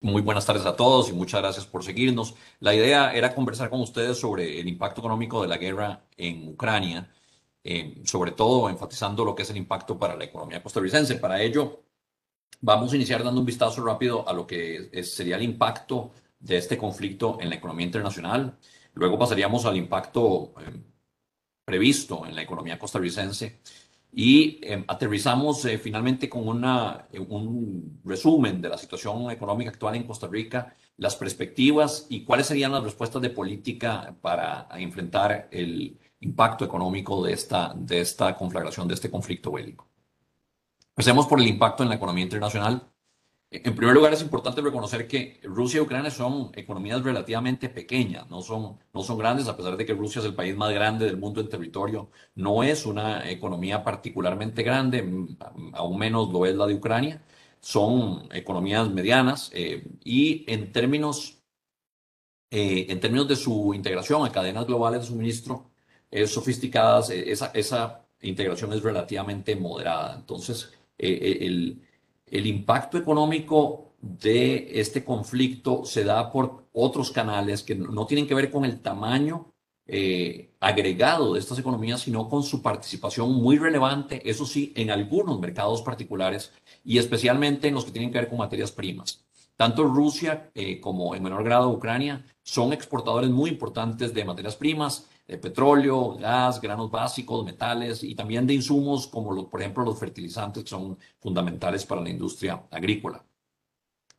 Muy buenas tardes a todos y muchas gracias por seguirnos. La idea era conversar con ustedes sobre el impacto económico de la guerra en Ucrania, eh, sobre todo enfatizando lo que es el impacto para la economía costarricense. Para ello, vamos a iniciar dando un vistazo rápido a lo que sería el impacto de este conflicto en la economía internacional. Luego pasaríamos al impacto eh, previsto en la economía costarricense y em, aterrizamos eh, finalmente con eh, un resumen de la situación económica actual en Costa Rica, las perspectivas y cuáles serían las respuestas de política para enfrentar el impacto económico de esta, de esta conflagración, de este conflicto bélico. Empecemos por el impacto en la economía internacional. En primer lugar, es importante reconocer que Rusia y Ucrania son economías relativamente pequeñas, no son, no son grandes, a pesar de que Rusia es el país más grande del mundo en territorio, no es una economía particularmente grande, aún menos lo es la de Ucrania, son economías medianas eh, y en términos, eh, en términos de su integración a cadenas globales de suministro es sofisticadas, eh, esa, esa integración es relativamente moderada. Entonces, el el impacto económico de este conflicto se da por otros canales que no tienen que ver con el tamaño eh, agregado de estas economías, sino con su participación muy relevante, eso sí, en algunos mercados particulares y especialmente en los que tienen que ver con materias primas. Tanto Rusia eh, como en menor grado Ucrania son exportadores muy importantes de materias primas, de petróleo, gas, granos básicos, metales y también de insumos como, por ejemplo, los fertilizantes que son fundamentales para la industria agrícola.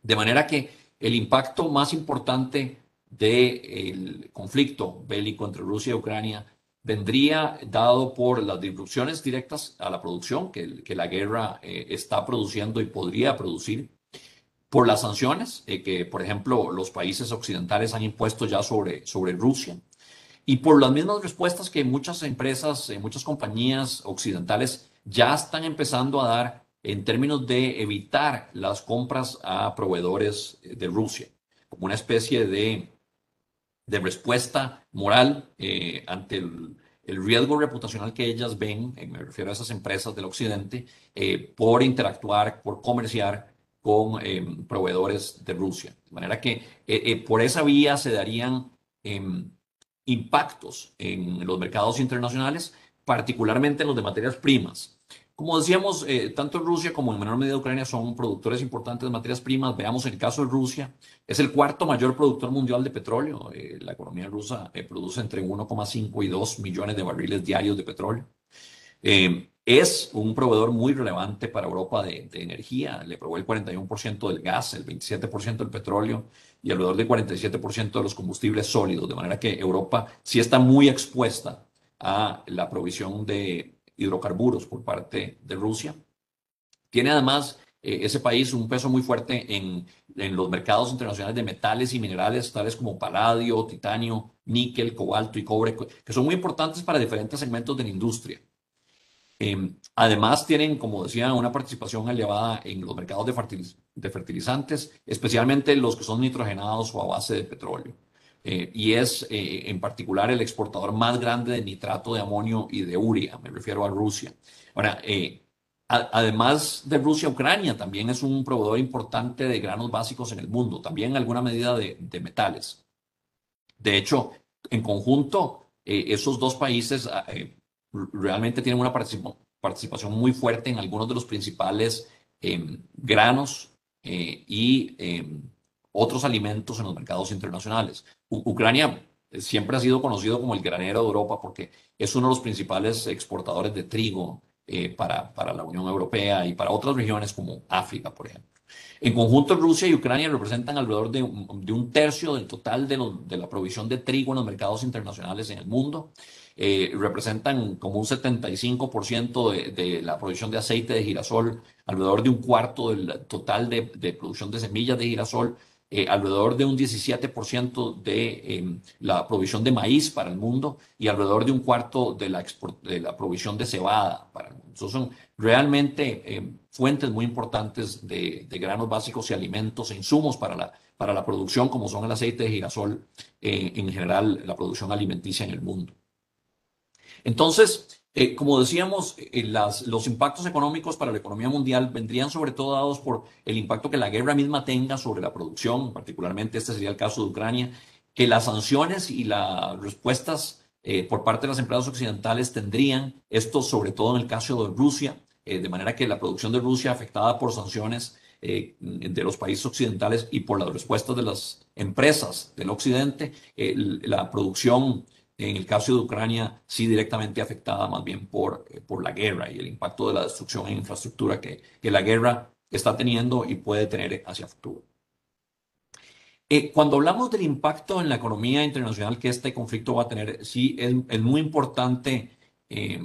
De manera que el impacto más importante del conflicto bélico entre Rusia y Ucrania vendría dado por las disrupciones directas a la producción que, que la guerra eh, está produciendo y podría producir, por las sanciones eh, que, por ejemplo, los países occidentales han impuesto ya sobre, sobre Rusia, y por las mismas respuestas que muchas empresas, eh, muchas compañías occidentales ya están empezando a dar en términos de evitar las compras a proveedores eh, de Rusia, como una especie de, de respuesta moral eh, ante el, riesgo reputacional que ellas ven, me refiero a esas empresas del occidente, por interactuar, por comerciar con proveedores de Rusia. De manera que por esa vía se darían em, impactos en los mercados internacionales, particularmente en los de materias primas. Como decíamos, eh, tanto Rusia como en menor medida Ucrania son productores importantes de materias primas. Veamos el caso de Rusia. Es el cuarto mayor productor mundial de petróleo. Eh, la economía rusa eh, produce entre 1,5 y 2 millones de barriles diarios de petróleo. Es un proveedor muy relevante para Europa de, energía. Le provee el 41% del gas, el 27% del petróleo y alrededor del 47% de los combustibles sólidos, de manera que Europa sí está muy expuesta a la provisión de hidrocarburos por parte de Rusia. Tiene además eh, ese país un peso muy fuerte en, los mercados internacionales de metales y minerales, tales como paladio, titanio, níquel, cobalto y cobre, que son muy importantes para diferentes segmentos de la industria. Em, además, tienen, como decía, una participación elevada en los mercados de, fertilizantes, especialmente los que son nitrogenados o a base de petróleo. Eh, y es eh, en particular el exportador más grande de nitrato de amonio y de urea, me refiero a Rusia. Ahora, eh, además de Rusia, Ucrania también es un proveedor importante de granos básicos en el mundo, también en alguna medida de, metales. De hecho, en conjunto, esos dos países ah, realmente tienen una participación muy fuerte en algunos de los principales em, granos eh, y em, otros alimentos en los mercados internacionales. Ucrania siempre ha sido conocido como el granero de Europa porque es uno de los principales exportadores de trigo eh, para, para la Unión Europea y para otras regiones como África, por ejemplo. En conjunto, Rusia y Ucrania representan alrededor de un, tercio del total de, la provisión de trigo en los mercados internacionales en el mundo eh, representan como un 75% de, de, la producción de aceite de girasol, alrededor de un cuarto del total de, producción de semillas de girasol, eh, alrededor de un 17% de em, la provisión de maíz para el mundo y alrededor de un cuarto de la, de la provisión de cebada para el mundo. son realmente em, fuentes muy importantes de, granos básicos y alimentos e insumos para la, para la producción, como son el aceite de girasol, eh, en general la producción alimenticia en el mundo. Entonces, Eh, como decíamos, eh, los impactos económicos para la economía mundial vendrían sobre todo dados por el impacto que la guerra misma tenga sobre la producción, particularmente este sería el caso de Ucrania, que las sanciones y las respuestas eh, por parte de las empresas occidentales tendrían, esto sobre todo en el caso de Rusia, de manera que la producción de Rusia afectada por sanciones de los países occidentales y por las respuestas de las empresas del occidente, la producción en el caso de Ucrania, sí directamente afectada más bien por, eh, por la guerra y el impacto de la destrucción en infraestructura que, que la guerra está teniendo y puede tener hacia futuro. Eh, cuando hablamos del impacto en la economía internacional que este conflicto va a tener, sí es, es muy importante eh,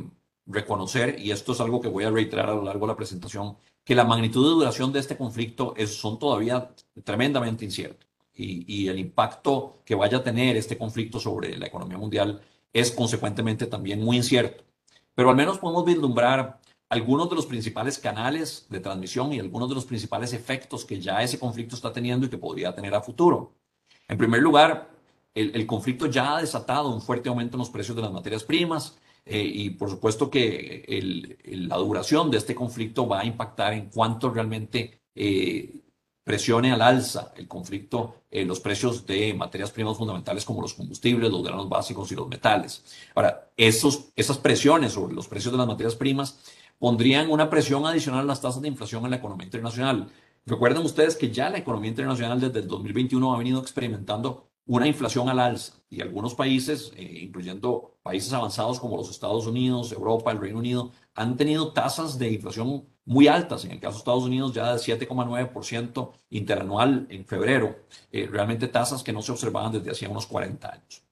reconocer, y esto es algo que voy a reiterar a lo largo de la presentación, que la magnitud de duración de este conflicto es, son todavía tremendamente inciertos y, el impacto que vaya a tener este conflicto sobre la economía mundial es consecuentemente también muy incierto. Pero al menos podemos vislumbrar algunos de los principales canales de transmisión y algunos de los principales efectos que ya ese conflicto está teniendo y que podría tener a futuro. En primer lugar, el, conflicto ya ha desatado un fuerte aumento en los precios de las materias primas eh, y por supuesto que la duración de este conflicto va a impactar en cuánto realmente eh, presione al alza el conflicto en los precios de materias primas fundamentales como los combustibles, los granos básicos y los metales. Ahora, esos, esas presiones sobre los precios de las materias primas pondrían una presión adicional a las tasas de inflación en la economía internacional. Recuerden ustedes que ya la economía internacional desde el 2021 ha venido experimentando una inflación al alza y algunos países, eh, incluyendo países avanzados como los Estados Unidos, Europa, el Reino Unido, han tenido tasas de inflación muy altas. En el caso de Estados Unidos ya de 7,9% interanual en febrero, eh, realmente tasas que no se observaban desde hacía unos 40 años.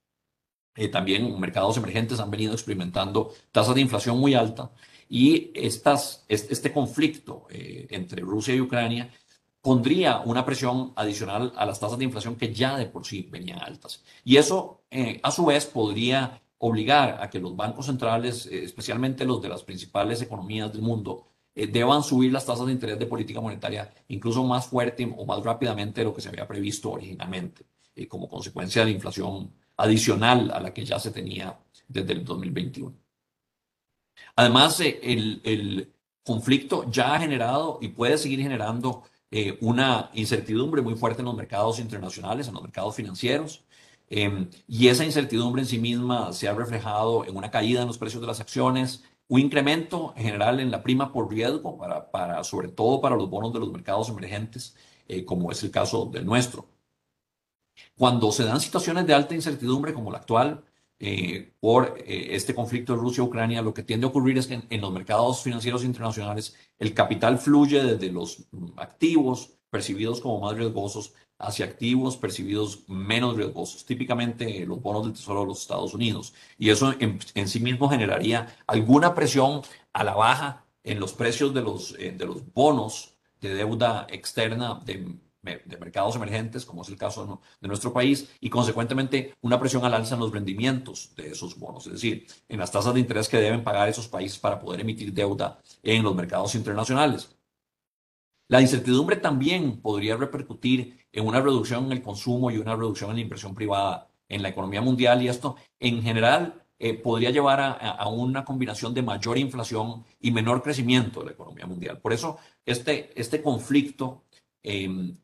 Eh, también mercados emergentes han venido experimentando tasas de inflación muy altas y estas, este conflicto entre Rusia y Ucrania pondría una presión adicional a las tasas de inflación que ya de por sí venían altas. Y eso, eh, a su vez, podría obligar a que los bancos centrales, eh, especialmente los de las principales economías del mundo, eh, deban subir las tasas de interés de política monetaria incluso más fuerte o más rápidamente de lo que se había previsto originalmente, como consecuencia de la inflación adicional a la que ya se tenía desde el 2021. Además, el, el conflicto ya ha generado y puede seguir generando eh, una incertidumbre muy fuerte en los mercados internacionales, en los mercados financieros. Em, y esa incertidumbre en sí misma se ha reflejado en una caída en los precios de las acciones, un incremento en general en la prima por riesgo, para, para sobre todo para los bonos de los mercados emergentes, eh, como es el caso del nuestro. Cuando se dan situaciones de alta incertidumbre como la actual, eh, por eh, este conflicto de Rusia-Ucrania, lo que tiende a ocurrir es que en, los mercados financieros internacionales el capital fluye desde los activos percibidos como más riesgosos hacia activos percibidos menos riesgosos, típicamente los bonos del Tesoro de los Estados Unidos. Y eso en, en sí mismo generaría alguna presión a la baja en los precios de los, eh, de los bonos de deuda externa de de mercados emergentes, como es el caso de nuestro país, y consecuentemente una presión al alza en los rendimientos de esos bonos, es decir, en las tasas de interés que deben pagar esos países para poder emitir deuda en los mercados internacionales. La incertidumbre también podría repercutir en una reducción en el consumo y una reducción en la inversión privada en la economía mundial y esto en general eh, podría llevar a, una combinación de mayor inflación y menor crecimiento de la economía mundial. Por eso este, este conflicto eh,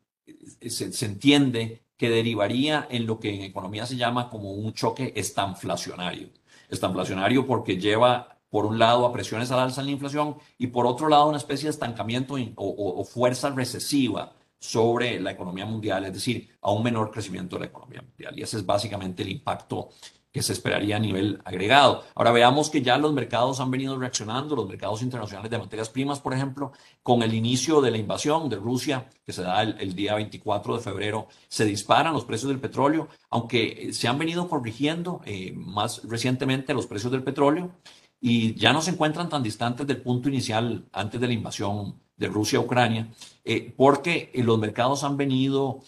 se, entiende que derivaría en lo que en economía se llama como un choque estanflacionario. Estanflacionario porque lleva, por un lado, a presiones al alza en la inflación y por otro lado, una especie de estancamiento o fuerza recesiva sobre la economía mundial, es decir, a un menor crecimiento de la economía mundial. Y ese es básicamente el impacto que se esperaría a nivel agregado. Ahora veamos que ya los mercados han venido reaccionando, los mercados internacionales de materias primas, por ejemplo, con el inicio de la invasión de Rusia, que se da el, día 24 de febrero, se disparan los precios del petróleo, aunque se han venido corrigiendo eh, más recientemente los precios del petróleo y ya no se encuentran tan distantes del punto inicial antes de la invasión de Rusia a Ucrania, eh, porque eh, los mercados han venido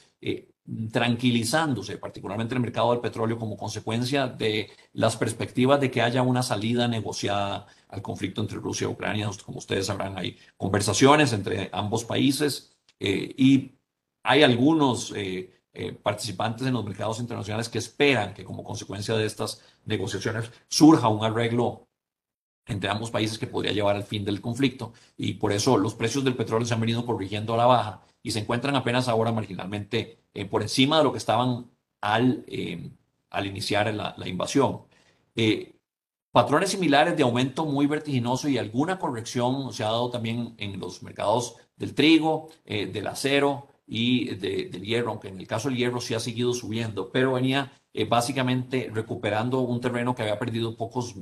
tranquilizándose, particularmente en el mercado del petróleo, como consecuencia de las perspectivas de que haya una salida negociada al conflicto entre Rusia y Ucrania. Como ustedes sabrán, hay conversaciones entre ambos países eh, y hay algunos eh, eh, participantes en los mercados internacionales que esperan que como consecuencia de estas negociaciones surja un arreglo entre ambos países que podría llevar al fin del conflicto y por eso los precios del petróleo se han venido corrigiendo a la baja y se encuentran apenas ahora marginalmente eh, por encima de lo que estaban al, eh, al iniciar la, invasión. Eh, patrones similares de aumento muy vertiginoso y alguna corrección se ha dado también en los mercados del trigo, del acero y del hierro, aunque en el caso del hierro sí ha seguido subiendo, pero venía básicamente recuperando un terreno que había perdido pocos,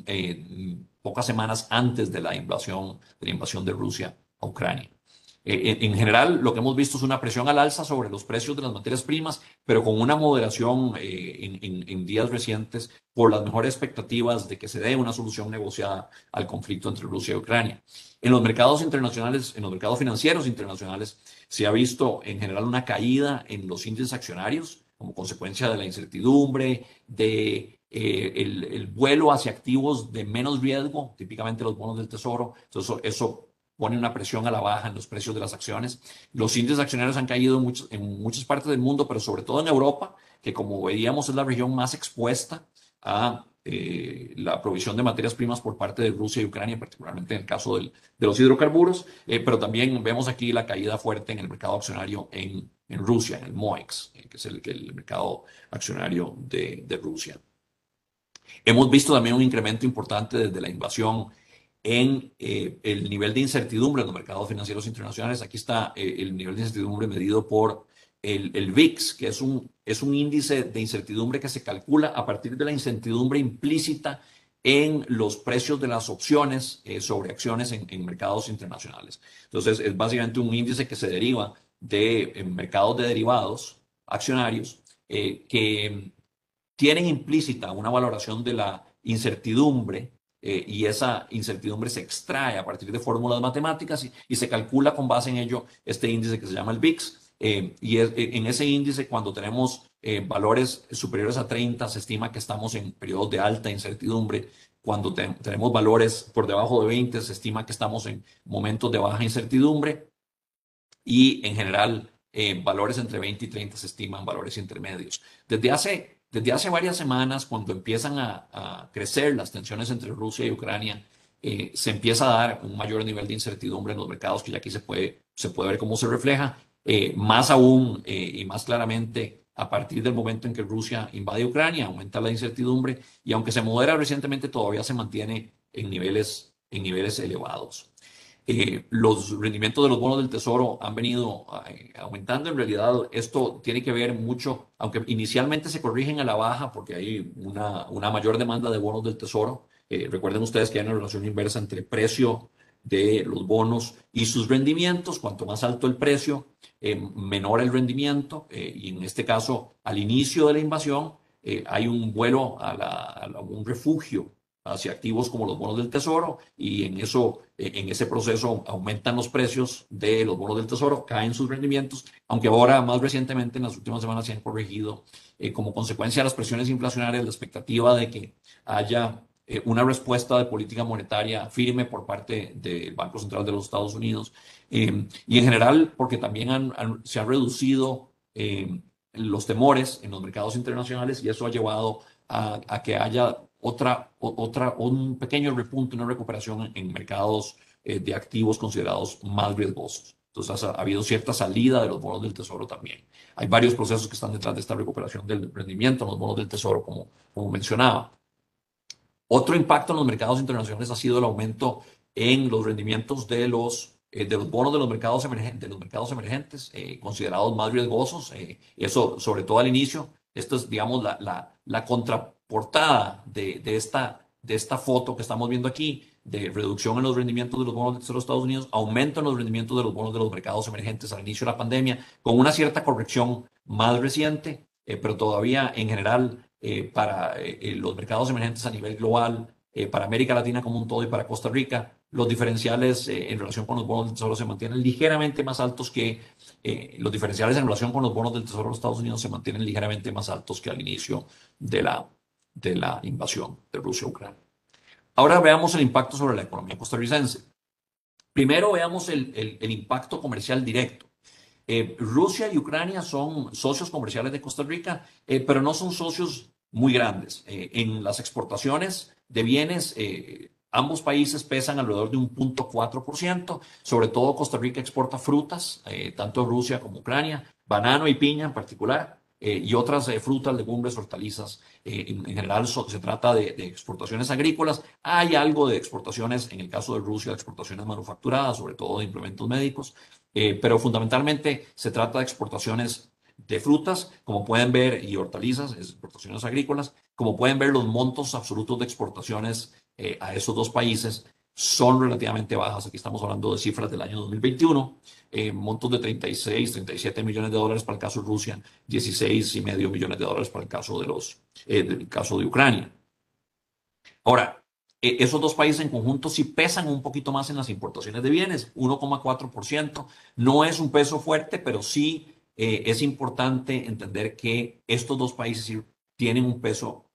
pocas semanas antes de la invasión, de la invasión de Rusia a Ucrania. Eh, en general, lo que hemos visto es una presión al alza sobre los precios de las materias primas, pero con una moderación eh, en, días recientes por las mejores expectativas de que se dé una solución negociada al conflicto entre Rusia y Ucrania. En los mercados internacionales, en los mercados financieros internacionales, se ha visto en general una caída en los índices accionarios como consecuencia de la incertidumbre, de eh, el, vuelo hacia activos de menos riesgo, típicamente los bonos del tesoro. Entonces, eso pone una presión a la baja en los precios de las acciones. Los índices accionarios han caído en, en muchas partes del mundo, pero sobre todo en Europa, que como veíamos es la región más expuesta a eh, la provisión de materias primas por parte de Rusia y Ucrania, particularmente en el caso de los hidrocarburos, eh, pero también vemos aquí la caída fuerte en el mercado accionario en, Rusia, en el MOEX, eh, que es el, mercado accionario de, de Rusia. Hemos visto también un incremento importante desde la invasión en eh, el nivel de incertidumbre en los mercados financieros internacionales. Aquí está el nivel de incertidumbre medido por el, el, VIX, que es un, es un índice de incertidumbre que se calcula a partir de la incertidumbre implícita en los precios de las opciones eh, sobre acciones en, mercados internacionales. Entonces, es básicamente un índice que se deriva de mercados de derivados accionarios que tienen implícita una valoración de la incertidumbre eh, y esa incertidumbre se extrae a partir de fórmulas matemáticas y, se calcula con base en ello este índice que se llama el VIX. Eh, y eh, en ese índice, cuando tenemos valores superiores a 30, se estima que estamos en periodos de alta incertidumbre. Cuando tenemos valores por debajo de 20, se estima que estamos en momentos de baja incertidumbre. Y en general, valores entre 20 y 30 se estiman valores intermedios. Desde hace desde hace varias semanas, cuando empiezan a, crecer las tensiones entre Rusia y Ucrania, eh, se empieza a dar un mayor nivel de incertidumbre en los mercados, que ya aquí se puede, se puede ver cómo se refleja, eh, más aún eh, y más claramente a partir del momento en que Rusia invade Ucrania, aumenta la incertidumbre y aunque se modera recientemente, todavía se mantiene en niveles, en niveles elevados. Eh, los rendimientos de los bonos del tesoro han venido eh, aumentando. En realidad, esto tiene que ver mucho, aunque inicialmente se corrigen a la baja porque hay una, una mayor demanda de bonos del tesoro. Eh, recuerden ustedes que hay una relación inversa entre precio de los bonos y sus rendimientos. Cuanto más alto el precio, menor el rendimiento. y en este caso, al inicio de la invasión, hay un vuelo a, un refugio hacia activos como los bonos del tesoro y en eso, en ese proceso aumentan los precios de los bonos del tesoro, caen sus rendimientos, aunque ahora más recientemente en las últimas semanas se han corregido eh, como consecuencia de las presiones inflacionarias, la expectativa de que haya eh, una respuesta de política monetaria firme por parte del Banco Central de los Estados Unidos eh, y en general porque también se han reducido los temores en los mercados internacionales y eso ha llevado a, que haya otra, otra, un pequeño repunte, una recuperación en mercados eh, de activos considerados más riesgosos. Entonces ha, habido cierta salida de los bonos del tesoro también. Hay varios procesos que están detrás de esta recuperación del rendimiento en los bonos del tesoro, como, como mencionaba. Otro impacto en los mercados internacionales ha sido el aumento en los rendimientos de los, eh, de los bonos de los mercados emergentes, de los mercados emergentes eh, considerados más riesgosos. eso, sobre todo al inicio, esto es, digamos, la, la, la contra portada de, de, esta, de esta foto que estamos viendo aquí, de reducción en los rendimientos de los bonos de los Estados Unidos, aumento en los rendimientos de los bonos de los mercados emergentes al inicio de la pandemia, con una cierta corrección más reciente, eh, pero todavía en general eh, para eh, los mercados emergentes a nivel global, para América Latina como un todo y para Costa Rica, los diferenciales en relación con los bonos del Tesoro se mantienen ligeramente más altos que los diferenciales en relación con los bonos del Tesoro de Estados Unidos se mantienen ligeramente más altos que al inicio de la, de la invasión de Rusia a Ucrania. Ahora veamos el impacto sobre la economía costarricense. Primero veamos el, el, impacto comercial directo. Eh, Rusia y Ucrania son socios comerciales de Costa Rica, eh, pero no son socios muy grandes. Eh, en las exportaciones de bienes, Ambos países pesan alrededor de un punto ciento. Sobre todo Costa Rica exporta frutas, tanto Rusia como Ucrania, banano y piña en particular, y otras frutas, legumbres, hortalizas. En, general se trata de, de, exportaciones agrícolas. Hay algo de exportaciones, en el caso de Rusia, de exportaciones manufacturadas, sobre todo de implementos médicos, pero fundamentalmente se trata de exportaciones de frutas, como pueden ver, y hortalizas, exportaciones agrícolas, como pueden ver, los montos absolutos de exportaciones eh, a esos dos países son relativamente bajas. Aquí estamos hablando de cifras del año 2021, eh, montos de 36, 37 millones de dólares para el caso de Rusia, 16 y medio millones de dólares para el caso de los, eh, caso de Ucrania. Ahora, esos dos países en conjunto sí pesan un poquito más en las importaciones de bienes, 1,4%. No es un peso fuerte, pero sí es importante entender que estos dos países tienen un peso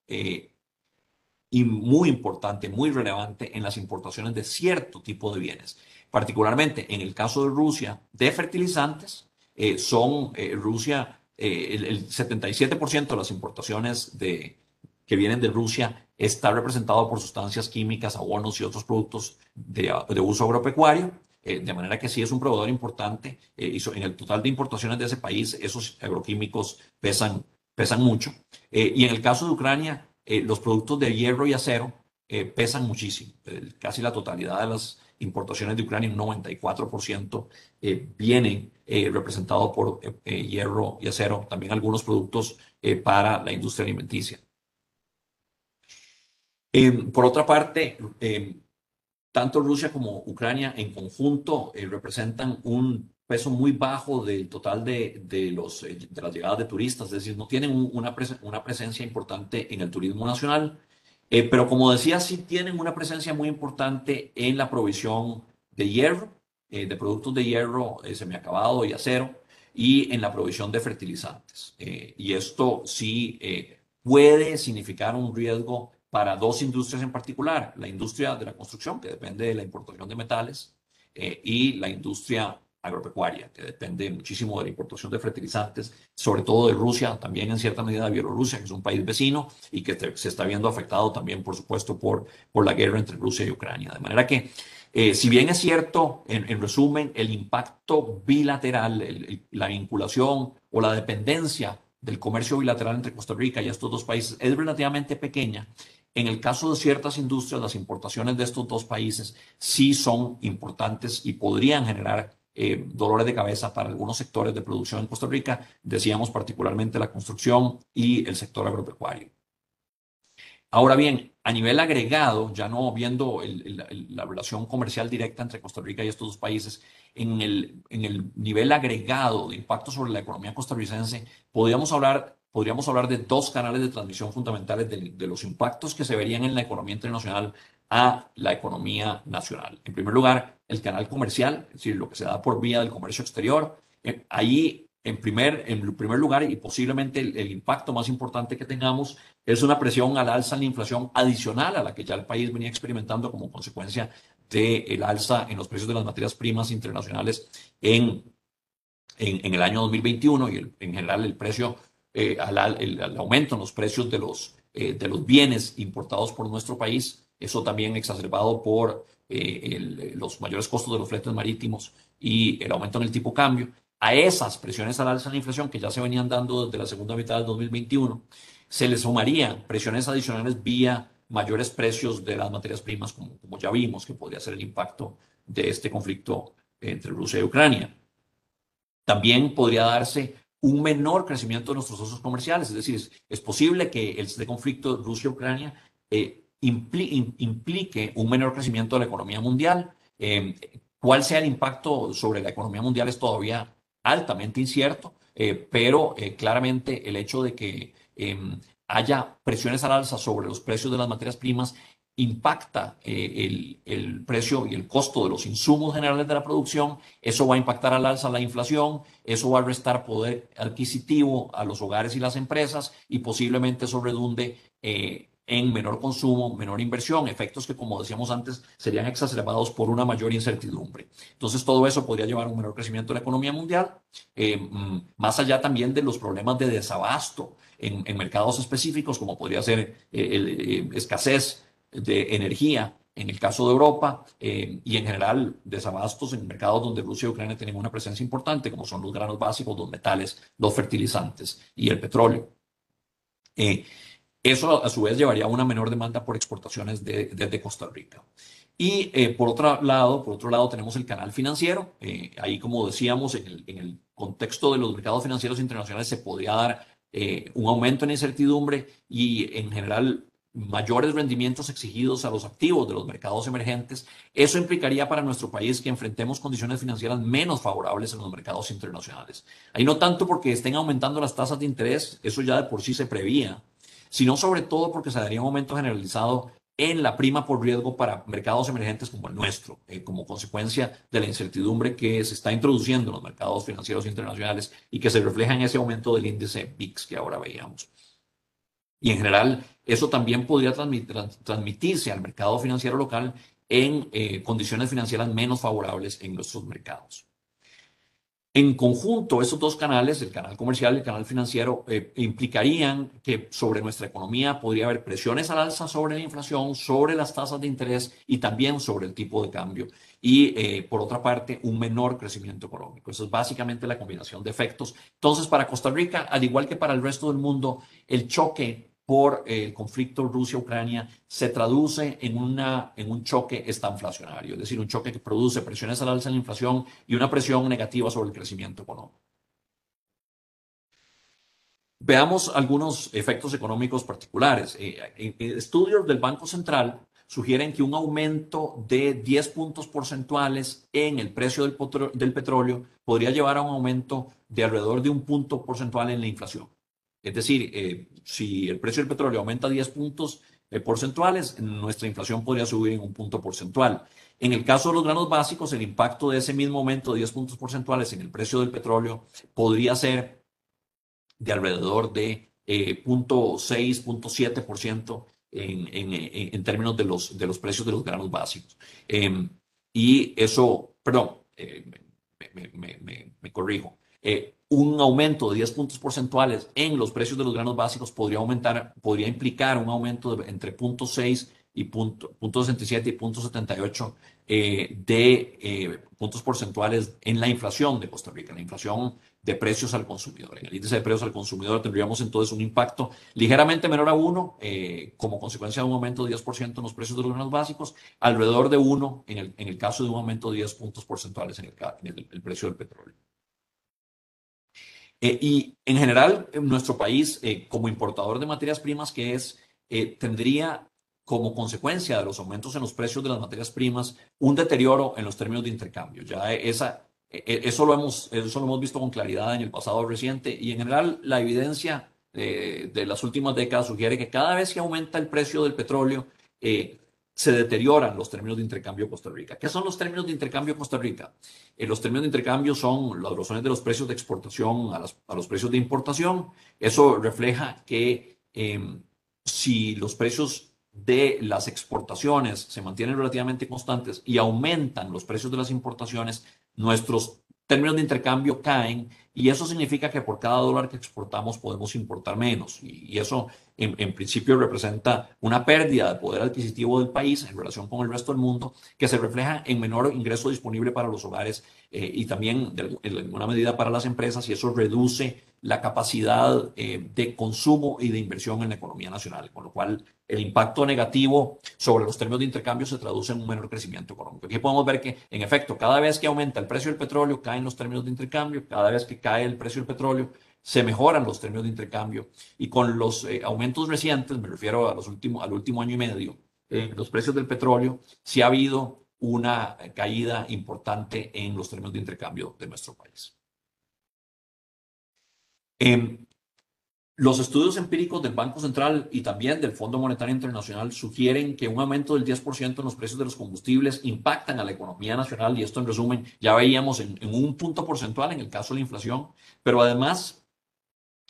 y muy importante, muy relevante en las importaciones de cierto tipo de bienes. Particularmente en el caso de Rusia, de fertilizantes, eh, son eh, Rusia, eh, el, 77% de las importaciones de, que vienen de Rusia está representado por sustancias químicas, abonos y otros productos de, de uso agropecuario. de manera que sí es un proveedor importante. y en el total de importaciones de ese país, esos agroquímicos pesan, pesan mucho. y en el caso de Ucrania, eh, los productos de hierro y acero eh, pesan muchísimo. casi la totalidad de las importaciones de Ucrania, un 94%, eh, vienen representados por hierro y acero, también algunos productos para la industria alimenticia. Por otra parte, tanto Rusia como Ucrania en conjunto representan un peso muy bajo del total de, de, los, eh, de las llegadas de turistas, es decir, no tienen una, una presencia importante en el turismo nacional, eh, pero como decía, sí tienen una presencia muy importante en la provisión de hierro, eh, de productos de hierro semiacabado y acero, y en la provisión de fertilizantes. y esto sí puede significar un riesgo para dos industrias en particular, la industria de la construcción, que depende de la importación de metales, y la industria agropecuaria, que depende muchísimo de la importación de fertilizantes, sobre todo de Rusia, también en cierta medida de Bielorrusia, que es un país vecino y que se está viendo afectado también, por supuesto, por, por la guerra entre Rusia y Ucrania. De manera que, eh, si bien es cierto, en, resumen, el impacto bilateral, la vinculación o la dependencia del comercio bilateral entre Costa Rica y estos dos países es relativamente pequeña, en el caso de ciertas industrias, las importaciones de estos dos países sí son importantes y podrían generar eh, dolores de cabeza para algunos sectores de producción en Costa Rica, decíamos particularmente la construcción y el sector agropecuario. Ahora bien, a nivel agregado, ya no viendo la relación comercial directa entre Costa Rica y estos dos países, en el, en el nivel agregado de impacto sobre la economía costarricense, podríamos hablar, podríamos hablar de dos canales de transmisión fundamentales de, los impactos que se verían en la economía internacional a la economía nacional. En primer lugar, el canal comercial, es decir, lo que se da por vía del comercio exterior. Eh, ahí, en primer, en primer lugar, y posiblemente el, impacto más importante que tengamos, es una presión al alza en la inflación adicional a la que ya el país venía experimentando como consecuencia del alza en los precios de las materias primas internacionales en, en, el año 2021 y en general el precio, eh, al, aumento en los precios de los, eh, de los bienes importados por nuestro país eso también exacerbado por eh, los mayores costos de los fletes marítimos y el aumento en el tipo cambio. A esas presiones al alza de la inflación que ya se venían dando desde la segunda mitad del 2021, se le sumarían presiones adicionales vía mayores precios de las materias primas, como ya vimos que podría ser el impacto de este conflicto entre Rusia y Ucrania. También podría darse un menor crecimiento de nuestros socios comerciales, es decir, es, posible que este conflicto Rusia-Ucrania eh, implique un menor crecimiento de la economía mundial. Eh, ¿Cuál sea el impacto sobre la economía mundial es todavía altamente incierto, eh, pero eh, claramente el hecho de que em, haya presiones al alza sobre los precios de las materias primas impacta el, el, precio y el costo de los insumos generales de la producción, eso va a impactar al alza la inflación, eso va a restar poder adquisitivo a los hogares y las empresas y posiblemente eso redunde en menor consumo, menor inversión, efectos que, como decíamos antes, serían exacerbados por una mayor incertidumbre. Entonces, todo eso podría llevar a un menor crecimiento de la economía mundial, eh, mm, más allá también de los problemas de desabasto en, mercados específicos, como podría ser eh, eh, escasez de energía en el caso de Europa eh, y en general desabastos en mercados donde Rusia y Ucrania tienen una presencia importante, como son los granos básicos, los metales, los fertilizantes y el petróleo. Eh, eso a su vez llevaría a una menor demanda por exportaciones desde Costa Rica. Y eh, por otro lado, por otro lado tenemos el canal financiero. ahí, como decíamos, en el, en el, contexto de los mercados financieros internacionales se podría dar un aumento en incertidumbre y en general mayores rendimientos exigidos a los activos de los mercados emergentes, eso implicaría para nuestro país que enfrentemos condiciones financieras menos favorables en los mercados internacionales. Ahí no tanto porque estén aumentando las tasas de interés, eso ya de por sí se prevía, sino sobre todo porque se daría un aumento generalizado en la prima por riesgo para mercados emergentes como el nuestro, eh, como consecuencia de la incertidumbre que se está introduciendo en los mercados financieros internacionales y que se refleja en ese aumento del índice VIX que ahora veíamos. Y en general, eso también podría transmitirse al mercado financiero local en eh, condiciones financieras menos favorables en nuestros mercados. En conjunto, esos dos canales, el canal comercial y el canal financiero, eh, implicarían que sobre nuestra economía podría haber presiones al alza sobre la inflación, sobre las tasas de interés y también sobre el tipo de cambio. Y eh, por otra parte, un menor crecimiento económico. Eso es básicamente la combinación de efectos. Entonces, para Costa Rica, al igual que para el resto del mundo, el choque por el conflicto Rusia-Ucrania se traduce en, una, en un choque estanflacionario, es decir, un choque que produce presiones al alza en la inflación y una presión negativa sobre el crecimiento económico. Veamos algunos efectos económicos particulares. Eh, estudios del Banco Central sugieren que un aumento de 10 puntos porcentuales en el precio del petróleo podría llevar a un aumento de alrededor de un punto porcentual en la inflación. Es decir, eh, si el precio del petróleo aumenta 10 puntos eh, porcentuales, nuestra inflación podría subir en un punto porcentual. En el caso de los granos básicos, el impacto de ese mismo aumento de 10 puntos porcentuales en el precio del petróleo podría ser de alrededor de 0.6, 0.7% en, en, en, términos de los, de los precios de los granos básicos. Em, y eso, perdón, eh, me, corrijo un aumento de 10 puntos porcentuales en los precios de los granos básicos podría aumentar, podría implicar un aumento de entre 0.6 y 0.67 y 0.78 eh, de eh, puntos porcentuales en la inflación de Costa Rica, la inflación de precios al consumidor. En el índice de precios al consumidor tendríamos entonces un impacto ligeramente menor a 1 eh, como consecuencia de un aumento de 10% en los precios de los granos básicos, alrededor de 1 en el, en el caso de un aumento de 10 puntos porcentuales en el precio del petróleo. Eh, y en general, en nuestro país, eh, como importador de materias primas que es, eh, tendría como consecuencia de los aumentos en los precios de las materias primas un deterioro en los términos de intercambio. Ya esa, eso, lo hemos, eso lo hemos visto con claridad en el pasado reciente y en general la evidencia de las últimas décadas sugiere que cada vez que aumenta el precio del petróleo, se deterioran los términos de intercambio Costa Rica. ¿Qué son los términos de intercambio Costa Rica? Eh, los términos de intercambio son las razones de los precios de exportación a, los precios de importación. Eso refleja que em, si los precios de las exportaciones se mantienen relativamente constantes y aumentan los precios de las importaciones, nuestros términos de intercambio caen y eso significa que por cada dólar que exportamos podemos importar menos. Y, eso en, principio representa una pérdida de poder adquisitivo del país en relación con el resto del mundo, que se refleja en menor ingreso disponible para los hogares eh, y también en alguna medida para las empresas y eso reduce la capacidad eh, de consumo y de inversión en la economía nacional, con lo cual el impacto negativo sobre los términos de intercambio se traduce en un menor crecimiento económico. Aquí podemos ver que, en efecto, cada vez que aumenta el precio del petróleo, caen los términos de intercambio, cada vez que cae el precio del petróleo, se mejoran los términos de intercambio y con los eh, aumentos recientes, me refiero a los últimos, al último año y medio, en los precios del petróleo, sí ha habido una caída importante en los términos de intercambio de nuestro país. Em, los estudios empíricos del Banco Central y también del Fondo Monetario Internacional sugieren que un aumento del 10% en los precios de los combustibles impactan a la economía nacional y esto en resumen ya veíamos en, un punto porcentual en el caso de la inflación, pero además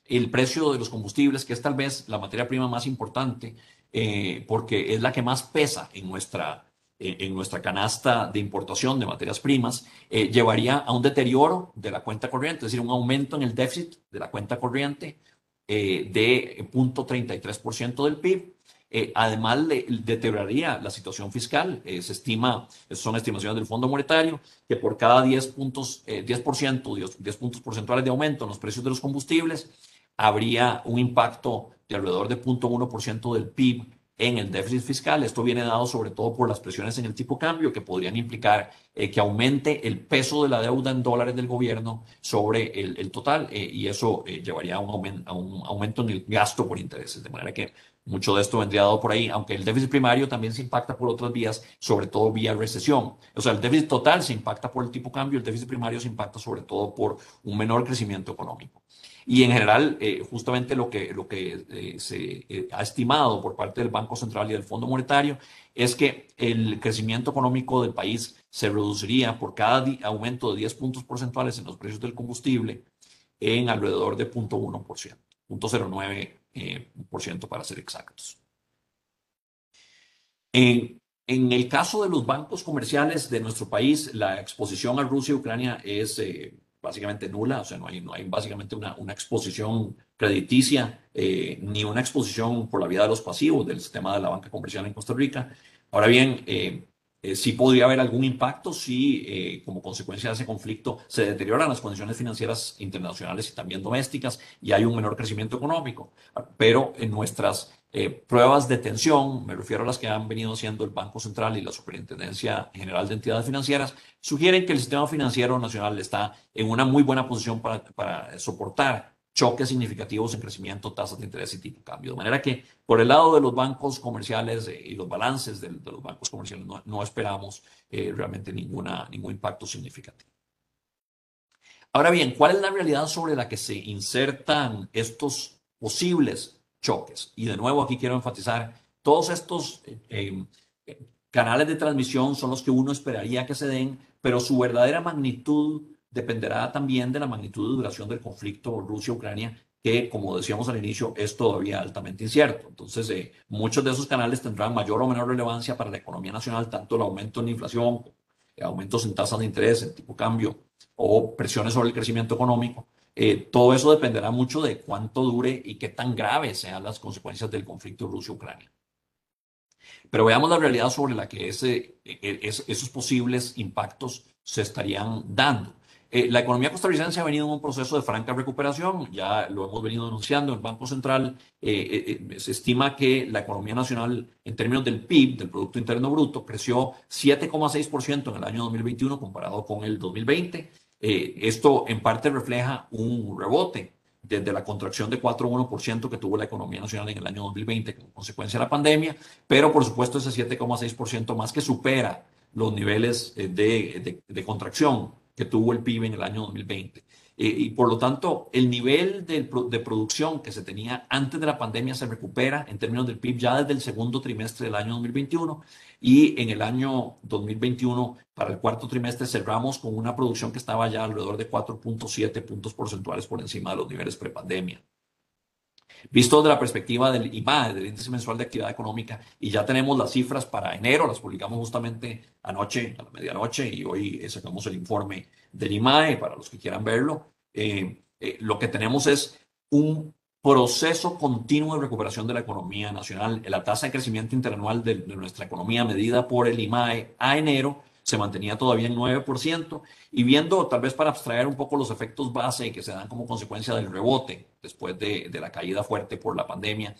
el precio de los combustibles, que es tal vez la materia prima más importante eh, porque es la que más pesa en nuestra, en nuestra canasta de importación de materias primas, eh, llevaría a un deterioro de la cuenta corriente, es decir, un aumento en el déficit de la cuenta corriente eh, de 0.33% del PIB. eh, además le, deterioraría la situación fiscal. Eh, se estima, son estimaciones del Fondo Monetario, que por cada 10 puntos, 10%, 10, 10 puntos porcentuales de aumento en los precios de los combustibles, habría un impacto de alrededor de 0.1% del PIB en el déficit fiscal. Esto viene dado sobre todo por las presiones en el tipo cambio que podrían implicar eh, que aumente el peso de la deuda en dólares del gobierno sobre el, total eh, y eso eh, llevaría a un, a un, aumento en el gasto por intereses. De manera que mucho de esto vendría dado por ahí, aunque el déficit primario también se impacta por otras vías, sobre todo vía recesión. O sea, el déficit total se impacta por el tipo cambio, el déficit primario se impacta sobre todo por un menor crecimiento económico. Y en general, eh, justamente lo que, lo que eh, se eh, ha estimado por parte del Banco Central y del Fondo Monetario es que el crecimiento económico del país se reduciría por cada aumento de 10 puntos porcentuales en los precios del combustible en alrededor de 0.1%, 0.09% para ser exactos. En, en, el caso de los bancos comerciales de nuestro país, la exposición a Rusia y Ucrania es básicamente nula, o sea, no hay, no hay básicamente una, una exposición crediticia eh, ni una exposición por la vía de los pasivos del sistema de la banca comercial en Costa Rica. Ahora bien, eh, eh, sí podría haber algún impacto si como consecuencia de ese conflicto se deterioran las condiciones financieras internacionales y también domésticas y hay un menor crecimiento económico. Pero en nuestras eh, pruebas de tensión, me refiero a las que han venido haciendo el Banco Central y la Superintendencia General de Entidades Financieras, sugieren que el sistema financiero nacional está en una muy buena posición para, para soportar choques significativos en crecimiento, tasas de interés y tipo de cambio. De manera que por el lado de los bancos comerciales eh, y los balances de, los bancos comerciales no, esperamos eh, realmente ningún impacto significativo. Ahora bien, ¿cuál es la realidad sobre la que se insertan estos posibles choques. Y de nuevo aquí quiero enfatizar, todos estos eh, eh, canales de transmisión son los que uno esperaría que se den, pero su verdadera magnitud dependerá también de la magnitud de duración del conflicto Rusia-Ucrania, que, como decíamos al inicio, es todavía altamente incierto. Entonces, eh, muchos de esos canales tendrán mayor o menor relevancia para la economía nacional, tanto el aumento en inflación, aumentos en tasas de interés, en tipo cambio o presiones sobre el crecimiento económico, eh, todo eso dependerá mucho de cuánto dure y qué tan graves sean las consecuencias del conflicto Rusia-Ucrania. Pero veamos la realidad sobre la que ese, e, esos posibles impactos se estarían dando. Eh, la economía costarricense ha venido en un proceso de franca recuperación, ya lo hemos venido anunciando, el Banco Central. Eh, se estima que la economía nacional en términos del PIB, del Producto Interno Bruto, creció 7,6% en el año 2021 comparado con el 2020 eh, esto en parte refleja un rebote desde la contracción de 4,1% que tuvo la economía nacional en el año 2020 como consecuencia de la pandemia, pero por supuesto ese 7,6% más que supera los niveles eh, de, de contracción que tuvo el PIB en el año 2020. Eh, y por lo tanto, el nivel de, de, producción que se tenía antes de la pandemia se recupera en términos del PIB ya desde el segundo trimestre del año 2021 y en el año 2021, para el cuarto trimestre, cerramos con una producción que estaba ya alrededor de 4.7 puntos porcentuales por encima de los niveles prepandemia. Visto desde la perspectiva del IMAE, del Índice Mensual de Actividad Económica, y ya tenemos las cifras para enero, las publicamos justamente anoche, a la medianoche, y hoy sacamos el informe del IMAE para los que quieran verlo. Eh, eh, lo que tenemos es un proceso continuo de recuperación de la economía nacional. La tasa de crecimiento interanual de, de nuestra economía medida por el IMAE a enero se mantenía todavía en 9%, y viendo, tal vez para abstraer un poco los efectos base que se dan como consecuencia del rebote después de, la caída fuerte por la pandemia,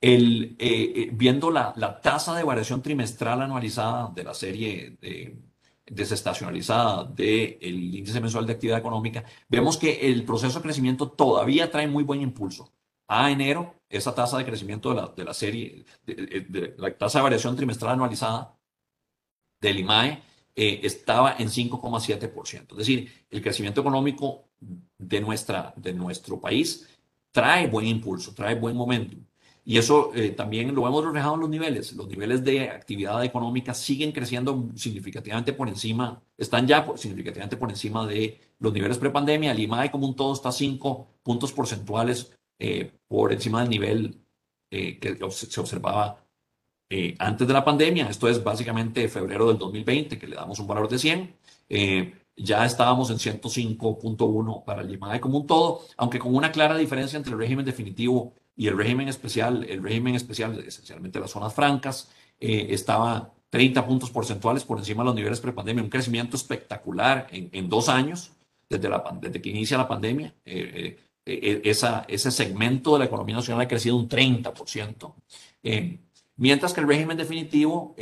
el, eh, eh, viendo la, tasa de variación trimestral anualizada de la serie de, desestacionalizada del índice mensual de actividad económica, vemos que el proceso de crecimiento todavía trae muy buen impulso. A enero, esa tasa de crecimiento de la, de la serie, de, la tasa de variación trimestral anualizada del IMAE, eh, estaba en 5,7%. Es decir, el crecimiento económico de, nuestra, de nuestro país trae buen impulso, trae buen momento. Y eso eh, también lo hemos reflejado en los niveles. Los niveles de actividad económica siguen creciendo significativamente por encima, están ya significativamente por encima de los niveles prepandemia. El IMAE como un todo está 5 puntos porcentuales eh, por encima del nivel que se observaba eh, antes de la pandemia, esto es básicamente febrero del 2020, que le damos un valor de 100, eh, ya estábamos en 105.1 para el IMAE como un todo, aunque con una clara diferencia entre el régimen definitivo y el régimen especial. El régimen especial, esencialmente las zonas francas, eh, estaba 30 puntos porcentuales por encima de los niveles prepandemia, un crecimiento espectacular en, en dos años, desde, la, desde que inicia la pandemia. Eh, eh, esa, ese segmento de la economía nacional ha crecido un 30%, mientras que el régimen definitivo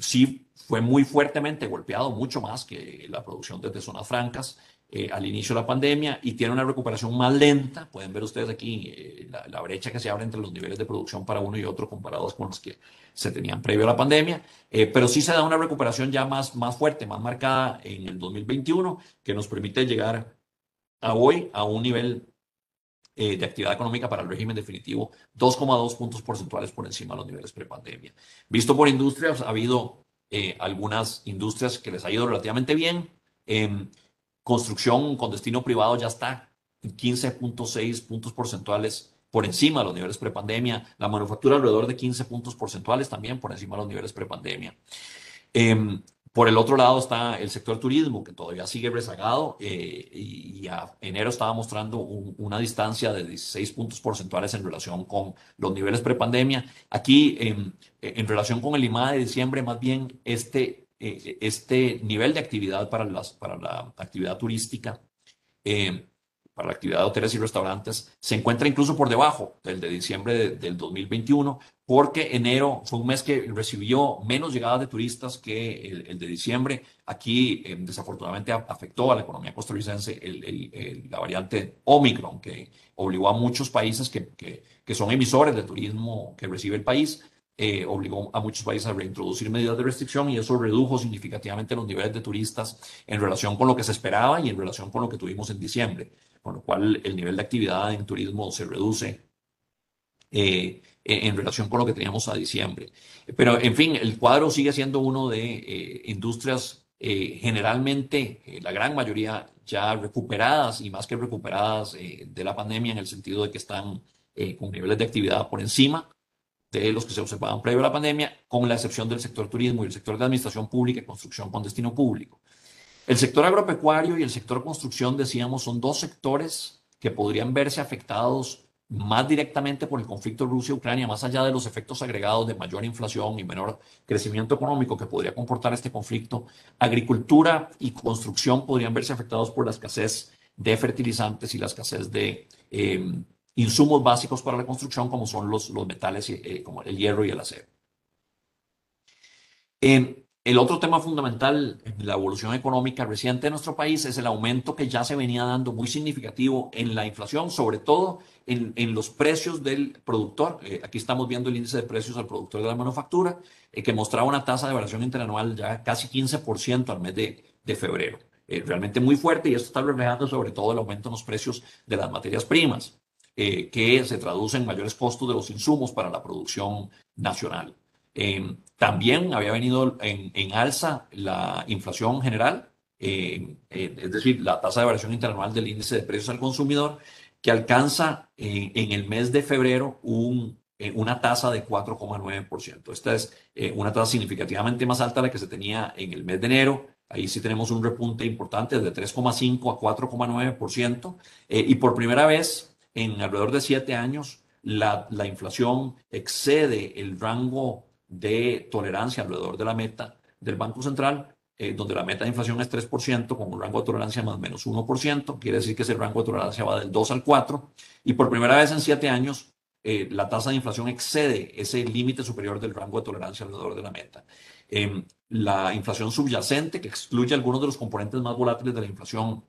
sí fue muy fuertemente golpeado, mucho más que la producción desde zonas francas eh, al inicio de la pandemia y tiene una recuperación más lenta. Pueden ver ustedes aquí eh, la, brecha que se abre entre los niveles de producción para uno y otro comparados con los que se tenían previo a la pandemia, eh, pero sí se da una recuperación ya más, más fuerte, más marcada en el 2021, que nos permite llegar a hoy a un nivel de actividad económica para el régimen definitivo 2,2 puntos porcentuales por encima de los niveles prepandemia. Visto por industrias, ha habido eh, algunas industrias que les ha ido relativamente bien. Eh, construcción con destino privado ya está en 15.6 puntos porcentuales por encima de los niveles prepandemia. La manufactura alrededor de 15 puntos porcentuales también por encima de los niveles prepandemia. Eh, por el otro lado está el sector turismo, que todavía sigue rezagado eh, y, a enero estaba mostrando una distancia de 16 puntos porcentuales en relación con los niveles prepandemia. Aquí, en, relación con el IMA de diciembre, más bien este, eh, este nivel de actividad para, las, para la actividad turística eh, para la actividad de hoteles y restaurantes se encuentra incluso por debajo del de diciembre del 2021, porque enero fue un mes que recibió menos llegadas de turistas que el, de diciembre. Aquí, eh, desafortunadamente, afectó a la economía costarricense la variante Omicron, que obligó a muchos países que, que, son emisores de turismo que recibe el país, eh, obligó a muchos países a reintroducir medidas de restricción y eso redujo significativamente los niveles de turistas en relación con lo que se esperaba y en relación con lo que tuvimos en diciembre con lo cual el nivel de actividad en turismo se reduce eh, en relación con lo que teníamos a diciembre. Pero, en fin, el cuadro sigue siendo uno de eh, industrias eh, generalmente, la gran mayoría ya recuperadas y más que recuperadas de la pandemia en el sentido de que están con niveles de actividad por encima de los que se observaban previo a la pandemia, con la excepción del sector turismo y el sector de administración pública y construcción con destino público. El sector agropecuario y el sector construcción, decíamos, son dos sectores que podrían verse afectados más directamente por el conflicto Rusia-Ucrania, más allá de los efectos agregados de mayor inflación y menor crecimiento económico que podría comportar este conflicto. Agricultura y construcción podrían verse afectados por la escasez de fertilizantes y la escasez de em, insumos básicos para la construcción, como son los, los metales, eh, como el hierro y el acero. Em, el otro tema fundamental en la evolución económica reciente de nuestro país es el aumento que ya se venía dando muy significativo en la inflación, sobre todo en, los precios del productor. Eh, aquí estamos viendo el índice de precios al productor de la manufactura, eh, que mostraba una tasa de variación interanual ya casi 15% al mes de, febrero. Eh, realmente muy fuerte y esto está reflejando sobre todo el aumento en los precios de las materias primas, que se traduce en mayores costos de los insumos para la producción nacional. Em, también había venido en, alza la inflación general, em, eh, es decir, la tasa de variación interanual del índice de precios al consumidor, que alcanza eh, en el mes de febrero un, eh, una tasa de 4,9%. Esta es una tasa significativamente más alta de la que se tenía en el mes de enero. Ahí sí tenemos un repunte importante de 3,5 a 4,9%. y por primera vez en alrededor de siete años, la, la inflación excede el rango de tolerancia alrededor de la meta del Banco Central, eh, donde la meta de inflación es 3%, con un rango de tolerancia más o menos 1%, quiere decir que ese rango de tolerancia va del 2 al 4, y por primera vez en siete años eh, la tasa de inflación excede ese límite superior del rango de tolerancia alrededor de la meta. Em, la inflación subyacente, que excluye algunos de los componentes más volátiles de la inflación,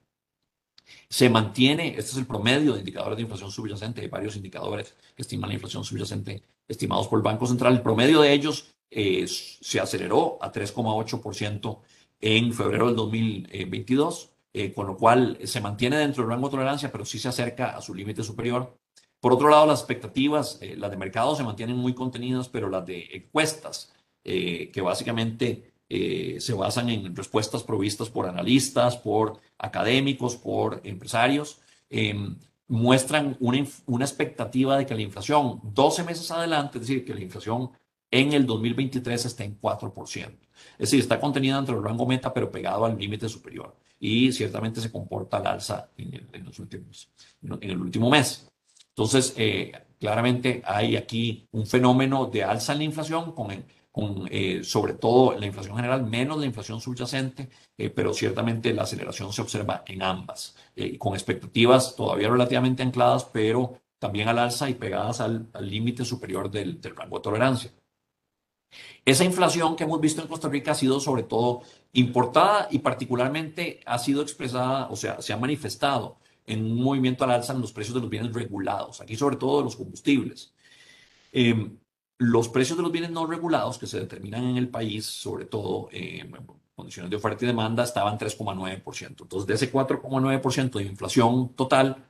se mantiene, este es el promedio de indicadores de inflación subyacente, hay varios indicadores que estiman la inflación subyacente estimados por el Banco Central. El promedio de ellos eh, se aceleró a 3,8% en febrero del 2022, eh, con lo cual se mantiene dentro del rango de tolerancia, pero sí se acerca a su límite superior. Por otro lado, las expectativas, eh, las de mercado se mantienen muy contenidas, pero las de encuestas, que básicamente se basan en respuestas provistas por analistas, por académicos, por empresarios, em, muestran una, una, expectativa de que la inflación 12 meses adelante, es decir, que la inflación en el 2023 está en 4%. Es decir, está contenida entre el rango meta, pero pegado al límite superior. Y ciertamente se comporta al alza en el, los últimos, en el último mes. Entonces, eh, claramente hay aquí un fenómeno de alza en la inflación con, con eh, sobre todo la inflación general, menos la inflación subyacente, eh, pero ciertamente la aceleración se observa en ambas, con expectativas todavía relativamente ancladas, pero también al alza y pegadas al límite superior del, del rango de tolerancia. Esa inflación que hemos visto en Costa Rica ha sido sobre todo importada y particularmente ha sido expresada, o sea, se ha manifestado en un movimiento al alza en los precios de los bienes regulados, aquí sobre todo de los combustibles. Em, los precios de los bienes no regulados que se determinan en el país, sobre todo en condiciones de oferta y demanda, estaban 3,9%. Entonces, de ese 4,9% de inflación total,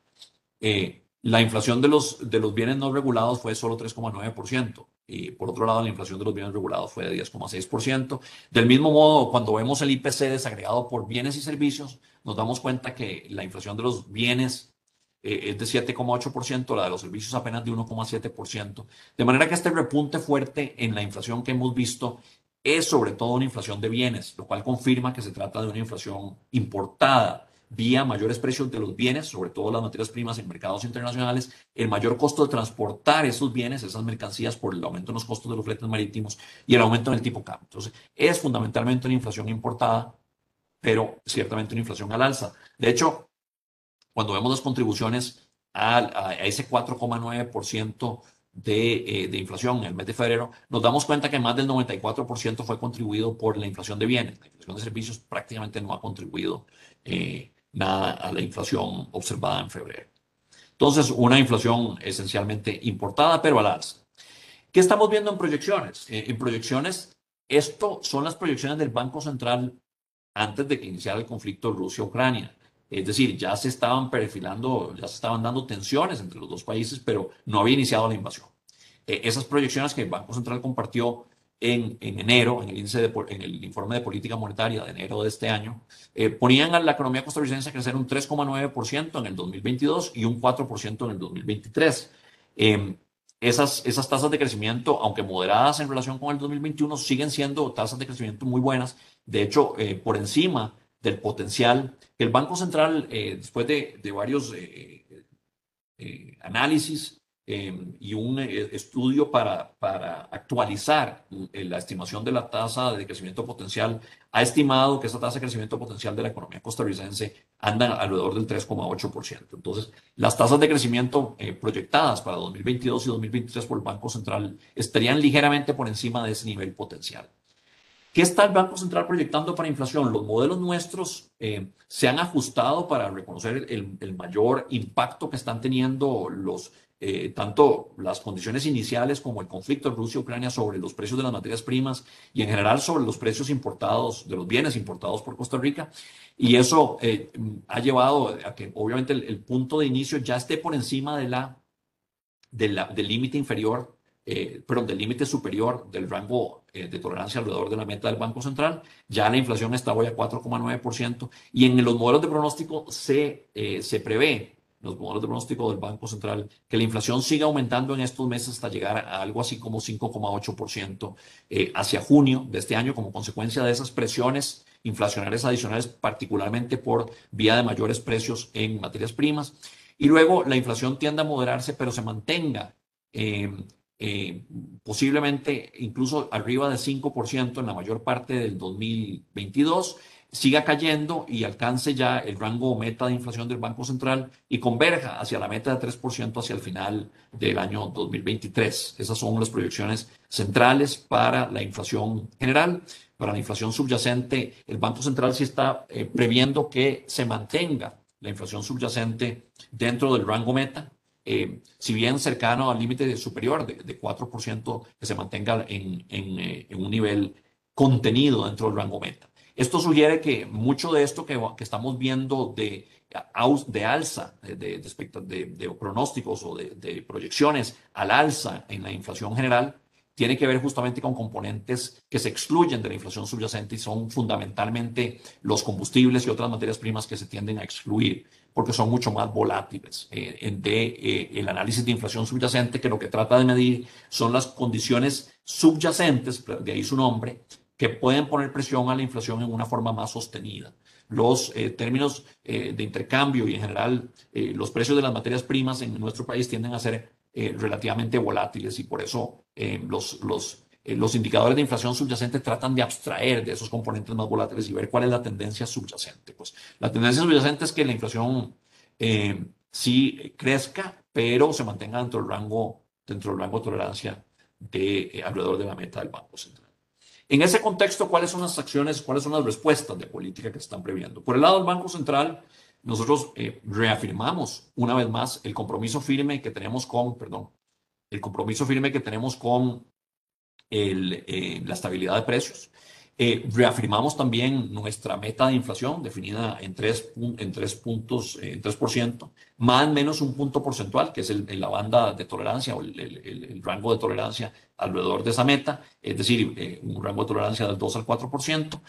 eh, la inflación de los, de los bienes no regulados fue solo 3,9%. Y por otro lado, la inflación de los bienes regulados fue de 10,6%. Del mismo modo, cuando vemos el IPC desagregado por bienes y servicios, nos damos cuenta que la inflación de los bienes eh, es de 7,8%, la de los servicios apenas de 1,7%. De manera que este repunte fuerte en la inflación que hemos visto es sobre todo una inflación de bienes, lo cual confirma que se trata de una inflación importada vía mayores precios de los bienes, sobre todo las materias primas en mercados internacionales, el mayor costo de transportar esos bienes, esas mercancías, por el aumento en los costos de los fletes marítimos y el aumento en el tipo cambio. Entonces, es fundamentalmente una inflación importada, pero ciertamente una inflación al alza. De hecho, cuando vemos las contribuciones a, a ese 4,9% de, eh, de, inflación en el mes de febrero, nos damos cuenta que más del 94% fue contribuido por la inflación de bienes. La inflación de servicios prácticamente no ha contribuido eh, nada a la inflación observada en febrero. Entonces, una inflación esencialmente importada, pero al alza. ¿Qué estamos viendo en proyecciones? Eh, en proyecciones, esto son las proyecciones del Banco Central antes de que iniciara el conflicto Rusia-Ucrania. Es decir, ya se estaban perfilando, ya se estaban dando tensiones entre los dos países, pero no había iniciado la invasión. Eh, esas proyecciones que el Banco Central compartió en, enero, en de, en el informe de política monetaria de enero de este año, eh, ponían a la economía costarricense a crecer un 3,9% en el 2022 y un 4% en el 2023. Em, esas, esas tasas de crecimiento, aunque moderadas en relación con el 2021, siguen siendo tasas de crecimiento muy buenas. De hecho, eh, por encima del potencial el Banco Central, eh, después de, varios análisis, Em, y un eh, estudio para, para actualizar eh, la estimación de la tasa de crecimiento potencial ha estimado que esa tasa de crecimiento potencial de la economía costarricense anda alrededor del 3,8%. Entonces, las tasas de crecimiento eh, proyectadas para 2022 y 2023 por el Banco Central estarían ligeramente por encima de ese nivel potencial. ¿Qué está el Banco Central proyectando para inflación? Los modelos nuestros se han ajustado para reconocer el, mayor impacto que están teniendo los eh, tanto las condiciones iniciales como el conflicto Rusia-Ucrania sobre los precios de las materias primas y en general sobre los precios importados, de los bienes importados por Costa Rica. Y eso eh, ha llevado a que obviamente el, punto de inicio ya esté por encima de la, del límite inferior, eh, perdón, del límite superior del rango eh, de tolerancia alrededor de la meta del Banco Central. Ya la inflación está hoy a 4,9% y en los modelos de pronóstico se, se prevé los modelos de pronóstico del Banco Central, que la inflación siga aumentando en estos meses hasta llegar a algo así como 5,8% eh, hacia junio de este año como consecuencia de esas presiones inflacionarias adicionales, particularmente por vía de mayores precios en materias primas. Y luego la inflación tiende a moderarse, pero se mantenga em, eh, posiblemente incluso arriba del 5% en la mayor parte del 2022 siga cayendo y alcance ya el rango meta de inflación del Banco Central y converja hacia la meta de 3% hacia el final del año 2023. Esas son las proyecciones centrales para la inflación general. Para la inflación subyacente, el Banco Central sí está eh, previendo que se mantenga la inflación subyacente dentro del rango meta, eh, si bien cercano al límite superior de, 4%, que se mantenga en, eh, en un nivel contenido dentro del rango meta. Esto sugiere que mucho de esto que, estamos viendo de, de alza, de, de, pronósticos o de, proyecciones al alza en la inflación general, tiene que ver justamente con componentes que se excluyen de la inflación subyacente y son fundamentalmente los combustibles y otras materias primas que se tienden a excluir porque son mucho más volátiles. Eh, de, eh, el análisis de inflación subyacente que lo que trata de medir son las condiciones subyacentes, de ahí su nombre, que pueden poner presión a la inflación en una forma más sostenida. Los eh, términos de intercambio y en general los precios de las materias primas en nuestro país tienden a ser relativamente volátiles y por eso los, los eh, los indicadores de inflación subyacente tratan de abstraer de esos componentes más volátiles y ver cuál es la tendencia subyacente. Pues la tendencia subyacente es que la inflación eh, sí crezca, pero se mantenga dentro del rango, dentro del rango de tolerancia de eh, alrededor de la meta del Banco Central. En ese contexto, ¿cuáles son las acciones, cuáles son las respuestas de política que se están previendo? Por el lado del Banco Central, nosotros reafirmamos una vez más el compromiso firme que tenemos con, perdón, el compromiso firme que tenemos con el, eh, la estabilidad de precios. Eh, reafirmamos también nuestra meta de inflación definida en 3, en tres puntos, eh, en 3%, más o menos un punto porcentual, que es la banda de tolerancia o el, rango de tolerancia alrededor de esa meta, es decir, un rango de tolerancia del 2 al 4%.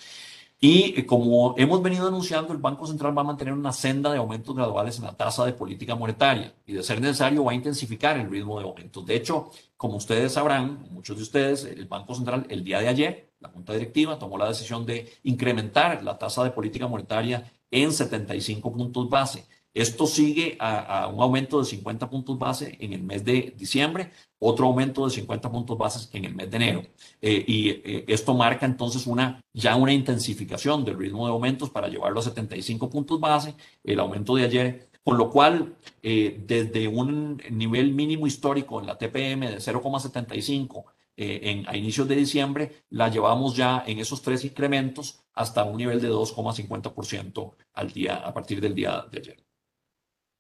Y eh, como hemos venido anunciando, el Banco Central va a mantener una senda de aumentos graduales en la tasa de política monetaria y de ser necesario va a intensificar el ritmo de aumentos. De hecho, como ustedes sabrán, muchos de ustedes, el Banco Central el día de ayer, la Junta Directiva tomó la decisión de incrementar la tasa de política monetaria en 75 puntos base. Esto sigue a, un aumento de 50 puntos base en el mes de diciembre, otro aumento de 50 puntos bases en el mes de enero. Eh, y eh, esto marca entonces una, ya una intensificación del ritmo de aumentos para llevarlo a 75 puntos base, el aumento de ayer, con lo cual eh, desde un nivel mínimo histórico en la TPM de 0,75 en, a inicios de diciembre, la llevamos ya en esos tres incrementos hasta un nivel de 2,50% al a partir del día de ayer.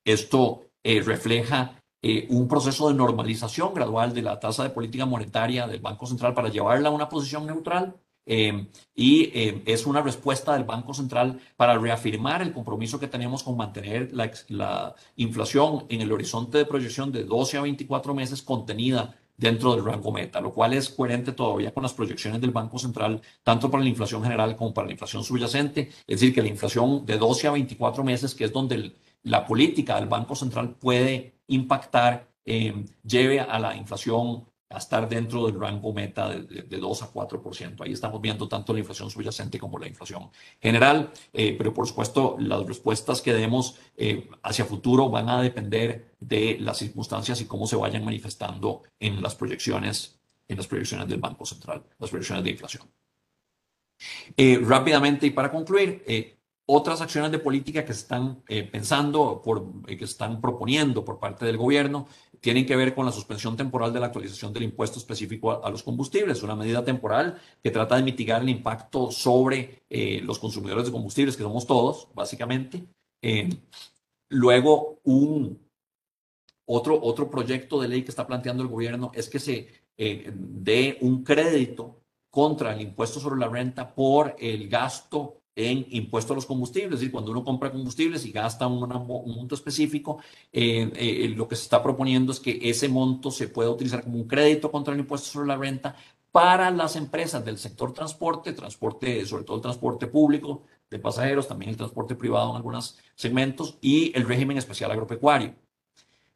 Esto eh, refleja eh, un proceso de normalización gradual de la tasa de política monetaria del Banco Central para llevarla a una posición neutral. Em, y em, es una respuesta del Banco Central para reafirmar el compromiso que tenemos con mantener la, la, inflación en el horizonte de proyección de 12 a 24 meses contenida dentro del rango meta, lo cual es coherente todavía con las proyecciones del Banco Central, tanto para la inflación general como para la inflación subyacente. Es decir, que la inflación de 12 a 24 meses, que es donde el, la política del Banco Central puede impactar, eh, lleve a la inflación a estar dentro del rango meta de, 2 a 4%. Ahí estamos viendo tanto la inflación subyacente como la inflación general, eh, pero por supuesto las respuestas que demos eh, hacia futuro van a depender de las circunstancias y cómo se vayan manifestando en las proyecciones, en las proyecciones del Banco Central, las proyecciones de inflación. rápidamente y para concluir, otras acciones de política que se están eh, pensando, por, eh, que se están proponiendo por parte del gobierno, tienen que ver con la suspensión temporal de la actualización del impuesto específico a, los combustibles, una medida temporal que trata de mitigar el impacto sobre eh, los consumidores de combustibles, que somos todos, básicamente. luego, un, otro, otro proyecto de ley que está planteando el gobierno es que se dé un crédito contra el impuesto sobre la renta por el gasto en impuesto a los combustibles, es decir, cuando uno compra combustibles y gasta un, monto específico, eh, eh, lo que se está proponiendo es que ese monto se pueda utilizar como un crédito contra el impuesto sobre la renta para las empresas del sector transporte, transporte, sobre todo el transporte público de pasajeros, también el transporte privado en algunos segmentos y el régimen especial agropecuario.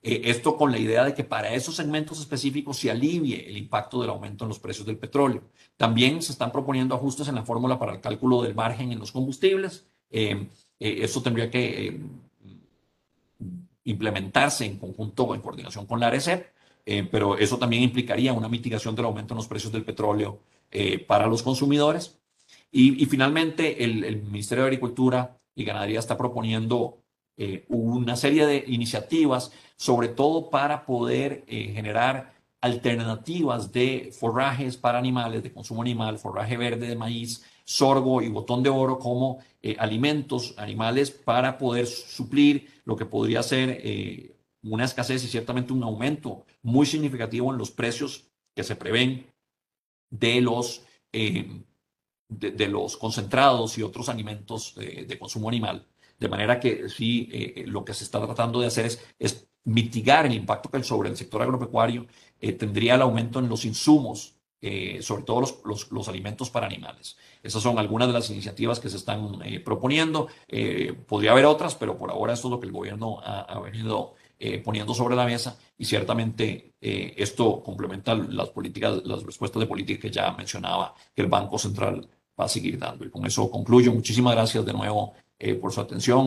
Eh, esto con la idea de que para esos segmentos específicos se alivie el impacto del aumento en los precios del petróleo. También se están proponiendo ajustes en la fórmula para el cálculo del margen en los combustibles. Eh, eh, esto tendría que implementarse en conjunto en coordinación con la ARECEP, pero eso también implicaría una mitigación del aumento en los precios del petróleo para los consumidores. Y, finalmente, el, el Ministerio de Agricultura y Ganadería está proponiendo eh, una serie de iniciativas, sobre todo para poder eh, generar alternativas de forrajes para animales, de consumo animal, forraje verde de maíz, sorgo y botón de oro como eh, alimentos animales para poder suplir lo que podría ser una escasez y ciertamente un aumento muy significativo en los precios que se prevén de los, de, los concentrados y otros alimentos de consumo animal. De manera que sí, eh, eh, lo que se está tratando de hacer es, es mitigar el impacto que sobre el sector agropecuario eh, tendría el aumento en los insumos eh, sobre todo los, los, alimentos para animales. Esas son algunas de las iniciativas que se están proponiendo. Podría haber otras, pero por ahora esto es lo que el gobierno ha, ha venido poniendo sobre la mesa y ciertamente esto complementa las políticas, las respuestas de política que ya mencionaba que el Banco Central va a seguir dando. Y con eso concluyo. Muchísimas gracias de nuevo por su atención.